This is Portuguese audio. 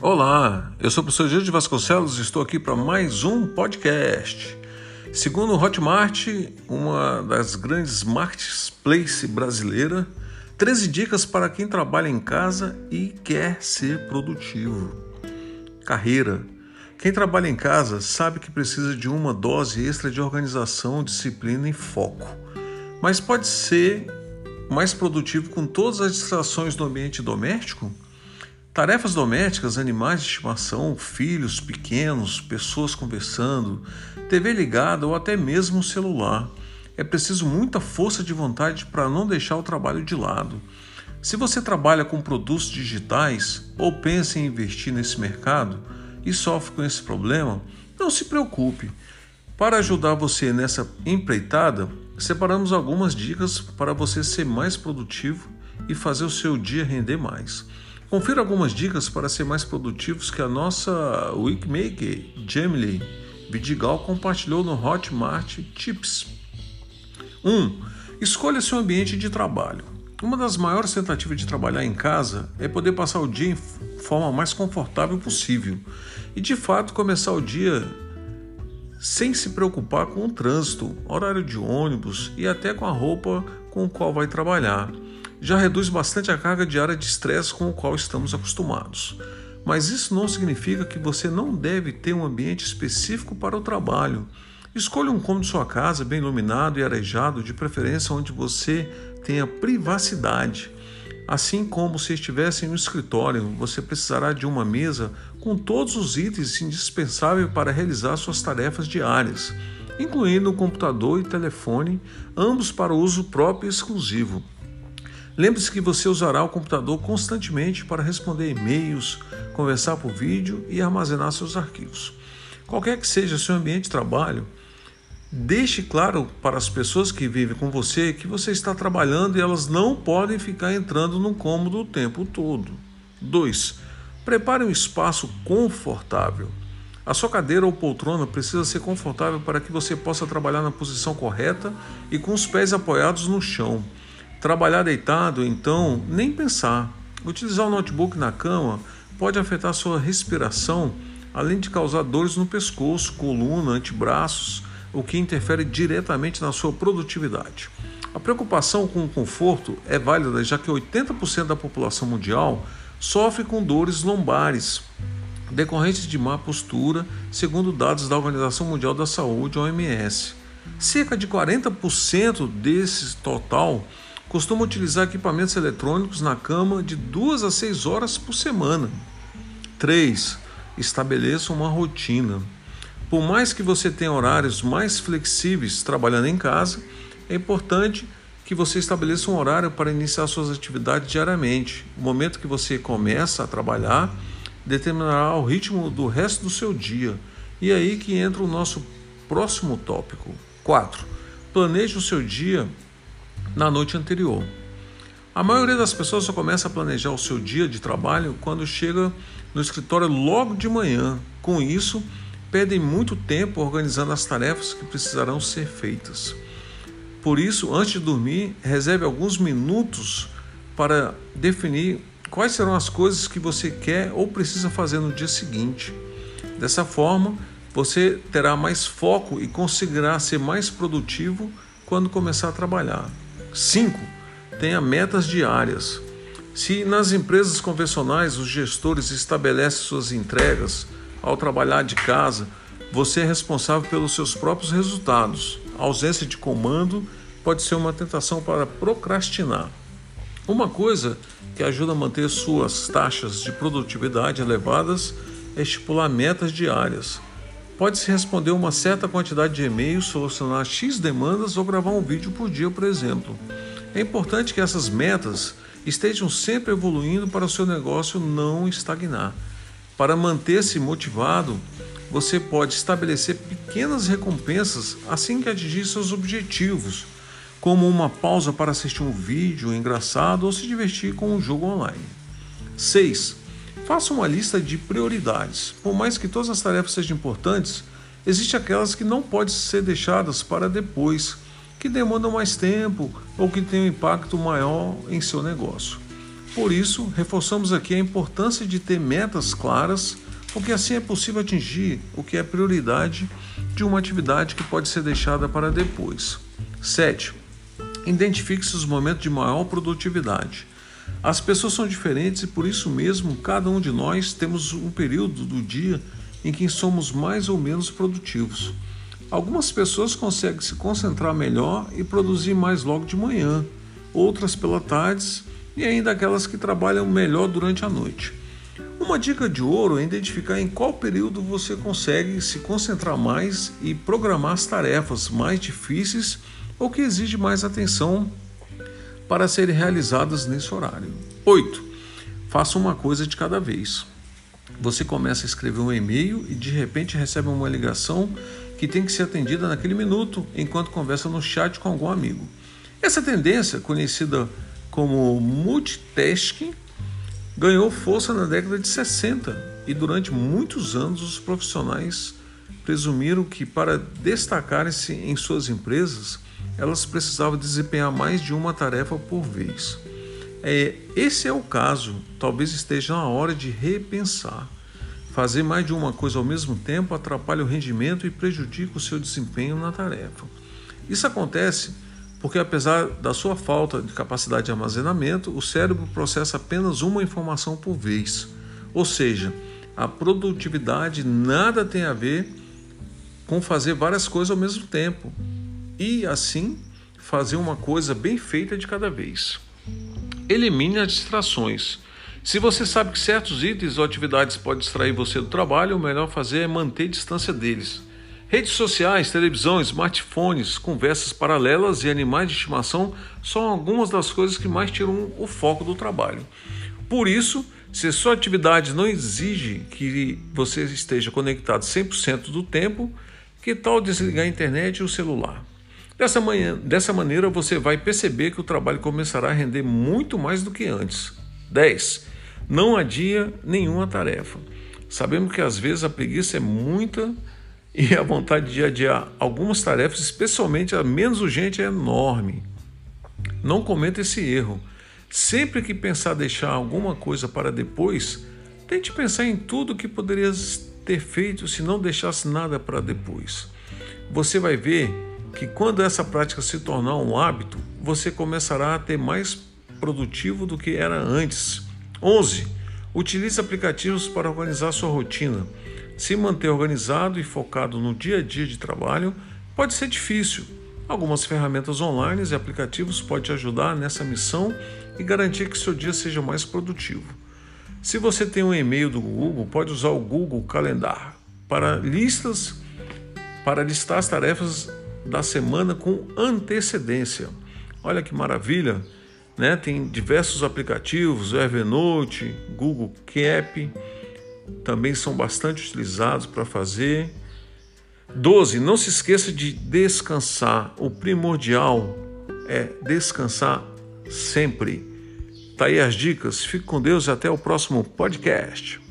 Olá, eu sou o professor Gil de Vasconcelos e estou aqui para mais um podcast. Segundo o Hotmart, uma das grandes marketplace brasileira, 13 dicas para quem trabalha em casa e quer ser produtivo. Carreira. Quem trabalha em casa sabe que precisa de uma dose extra de organização, disciplina e foco. Mas pode ser mais produtivo com todas as distrações do ambiente doméstico? Tarefas domésticas, animais de estimação, filhos pequenos, pessoas conversando, TV ligada ou até mesmo celular. É preciso muita força de vontade para não deixar o trabalho de lado. Se você trabalha com produtos digitais ou pensa em investir nesse mercado e sofre com esse problema, não se preocupe. Para ajudar você nessa empreitada, separamos algumas dicas para você ser mais produtivo e fazer o seu dia render mais. Confira algumas dicas para ser mais produtivos que a nossa Wikmaker Jamily Vidigal compartilhou no Hotmart Tips. 1. Um, escolha seu ambiente de trabalho. Uma das maiores tentativas de trabalhar em casa é poder passar o dia em forma mais confortável possível e de fato começar o dia sem se preocupar com o trânsito, horário de ônibus e até com a roupa com a qual vai trabalhar. Já reduz bastante a carga diária de estresse com o qual estamos acostumados. Mas isso não significa que você não deve ter um ambiente específico para o trabalho. Escolha um cômodo de sua casa bem iluminado e arejado, de preferência onde você tenha privacidade. Assim como se estivesse em um escritório, você precisará de uma mesa com todos os itens indispensáveis para realizar suas tarefas diárias, incluindo o computador e telefone, ambos para uso próprio e exclusivo. Lembre-se que você usará o computador constantemente para responder e-mails, conversar por vídeo e armazenar seus arquivos. Qualquer que seja seu ambiente de trabalho, Deixe claro para as pessoas que vivem com você que você está trabalhando e elas não podem ficar entrando no cômodo o tempo todo. 2. Prepare um espaço confortável. A sua cadeira ou poltrona precisa ser confortável para que você possa trabalhar na posição correta e com os pés apoiados no chão. Trabalhar deitado, então, nem pensar. Utilizar o notebook na cama pode afetar sua respiração, além de causar dores no pescoço, coluna, antebraços o que interfere diretamente na sua produtividade. A preocupação com o conforto é válida já que 80% da população mundial sofre com dores lombares decorrentes de má postura, segundo dados da Organização Mundial da Saúde, OMS. Cerca de 40% desse total costumam utilizar equipamentos eletrônicos na cama de 2 a 6 horas por semana. 3. Estabeleça uma rotina. Por mais que você tenha horários mais flexíveis trabalhando em casa, é importante que você estabeleça um horário para iniciar suas atividades diariamente. O momento que você começa a trabalhar determinará o ritmo do resto do seu dia. E é aí que entra o nosso próximo tópico. 4. Planeje o seu dia na noite anterior. A maioria das pessoas só começa a planejar o seu dia de trabalho quando chega no escritório logo de manhã. Com isso, perdem muito tempo organizando as tarefas que precisarão ser feitas. Por isso, antes de dormir, reserve alguns minutos para definir quais serão as coisas que você quer ou precisa fazer no dia seguinte. Dessa forma, você terá mais foco e conseguirá ser mais produtivo quando começar a trabalhar. 5. Tenha metas diárias. Se nas empresas convencionais os gestores estabelecem suas entregas, ao trabalhar de casa, você é responsável pelos seus próprios resultados. A ausência de comando pode ser uma tentação para procrastinar. Uma coisa que ajuda a manter suas taxas de produtividade elevadas é estipular metas diárias. Pode-se responder uma certa quantidade de e-mails, solucionar X demandas ou gravar um vídeo por dia, por exemplo. É importante que essas metas estejam sempre evoluindo para o seu negócio não estagnar. Para manter-se motivado, você pode estabelecer pequenas recompensas assim que atingir seus objetivos, como uma pausa para assistir um vídeo engraçado ou se divertir com um jogo online. 6. Faça uma lista de prioridades. Por mais que todas as tarefas sejam importantes, existem aquelas que não podem ser deixadas para depois, que demandam mais tempo ou que têm um impacto maior em seu negócio. Por isso, reforçamos aqui a importância de ter metas claras, porque assim é possível atingir o que é prioridade de uma atividade que pode ser deixada para depois. 7. Identifique-se os momentos de maior produtividade. As pessoas são diferentes e por isso mesmo cada um de nós temos um período do dia em que somos mais ou menos produtivos. Algumas pessoas conseguem se concentrar melhor e produzir mais logo de manhã, outras pela tarde e ainda aquelas que trabalham melhor durante a noite. Uma dica de ouro é identificar em qual período você consegue se concentrar mais e programar as tarefas mais difíceis ou que exigem mais atenção para serem realizadas nesse horário. 8. Faça uma coisa de cada vez. Você começa a escrever um e-mail e de repente recebe uma ligação que tem que ser atendida naquele minuto enquanto conversa no chat com algum amigo. Essa tendência, conhecida como multitasking, ganhou força na década de 60 e durante muitos anos os profissionais presumiram que para destacarem-se em suas empresas elas precisavam desempenhar mais de uma tarefa por vez. É, esse é o caso, talvez esteja na hora de repensar. Fazer mais de uma coisa ao mesmo tempo atrapalha o rendimento e prejudica o seu desempenho na tarefa. Isso acontece porque, apesar da sua falta de capacidade de armazenamento, o cérebro processa apenas uma informação por vez. Ou seja, a produtividade nada tem a ver com fazer várias coisas ao mesmo tempo e assim fazer uma coisa bem feita de cada vez. Elimine as distrações. Se você sabe que certos itens ou atividades podem distrair você do trabalho, o melhor fazer é manter distância deles. Redes sociais, televisão, smartphones, conversas paralelas e animais de estimação são algumas das coisas que mais tiram o foco do trabalho. Por isso, se sua atividade não exige que você esteja conectado 100% do tempo, que tal desligar a internet e o celular? Dessa, manhã, dessa maneira, você vai perceber que o trabalho começará a render muito mais do que antes. 10. Não adia nenhuma tarefa. Sabemos que às vezes a preguiça é muita e a vontade de adiar algumas tarefas, especialmente a menos urgente, é enorme. Não cometa esse erro. Sempre que pensar deixar alguma coisa para depois, tente pensar em tudo que poderias ter feito se não deixasse nada para depois. Você vai ver que quando essa prática se tornar um hábito, você começará a ter mais produtivo do que era antes. 11. Utilize aplicativos para organizar sua rotina. Se manter organizado e focado no dia a dia de trabalho pode ser difícil. Algumas ferramentas online e aplicativos podem te ajudar nessa missão e garantir que seu dia seja mais produtivo. Se você tem um e-mail do Google, pode usar o Google Calendar para listas para listar as tarefas da semana com antecedência. Olha que maravilha, né? Tem diversos aplicativos, Evernote, Google Keep, também são bastante utilizados para fazer. 12. Não se esqueça de descansar. O primordial é descansar sempre. Tá aí as dicas. Fique com Deus e até o próximo podcast.